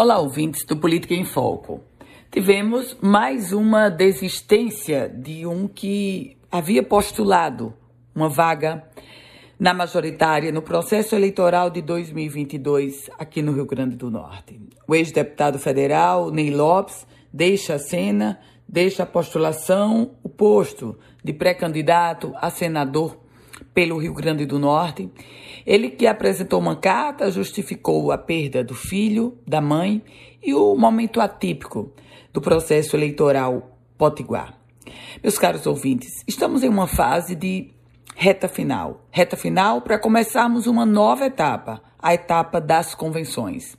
Olá, ouvintes do Política em Foco. Tivemos mais uma desistência de um que havia postulado uma vaga na majoritária no processo eleitoral de 2022 aqui no Rio Grande do Norte. O ex-deputado federal Ney Lopes deixa a cena, deixa a postulação, o posto de pré-candidato a senador pelo Rio Grande do Norte. Ele que apresentou uma carta justificou a perda do filho, da mãe e o momento atípico do processo eleitoral potiguar. Meus caros ouvintes, estamos em uma fase de reta final. Reta final para começarmos uma nova etapa, a etapa das convenções.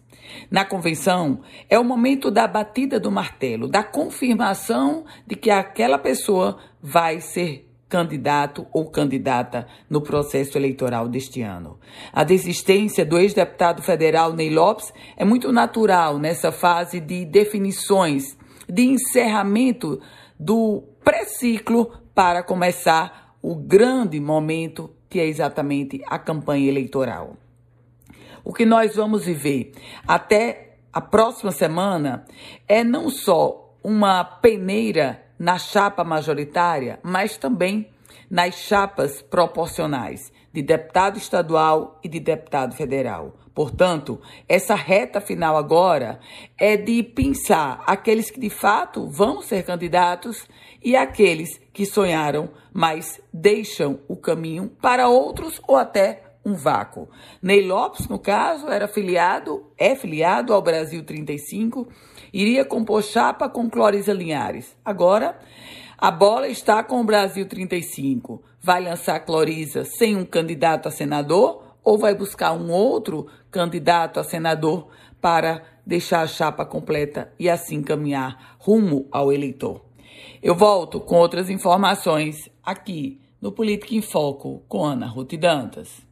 Na convenção, é o momento da batida do martelo, da confirmação de que aquela pessoa vai ser candidato ou candidata no processo eleitoral deste ano. A desistência do ex-deputado federal Ney Lopes é muito natural nessa fase de definições, de encerramento do pré-ciclo para começar o grande momento que é exatamente a campanha eleitoral. O que nós vamos viver até a próxima semana é não só uma peneira na chapa majoritária, mas também nas chapas proporcionais de deputado estadual e de deputado federal. Portanto, essa reta final agora é de pensar aqueles que de fato vão ser candidatos e aqueles que sonharam, mas deixam o caminho para outros ou até um vácuo. Ney Lopes, no caso, era filiado, é filiado ao Brasil 35, iria compor chapa com Clorisa Linhares. Agora, a bola está com o Brasil 35. Vai lançar Clorisa sem um candidato a senador ou vai buscar um outro candidato a senador para deixar a chapa completa e assim caminhar rumo ao eleitor? Eu volto com outras informações aqui no Política em Foco com Ana Ruth Dantas.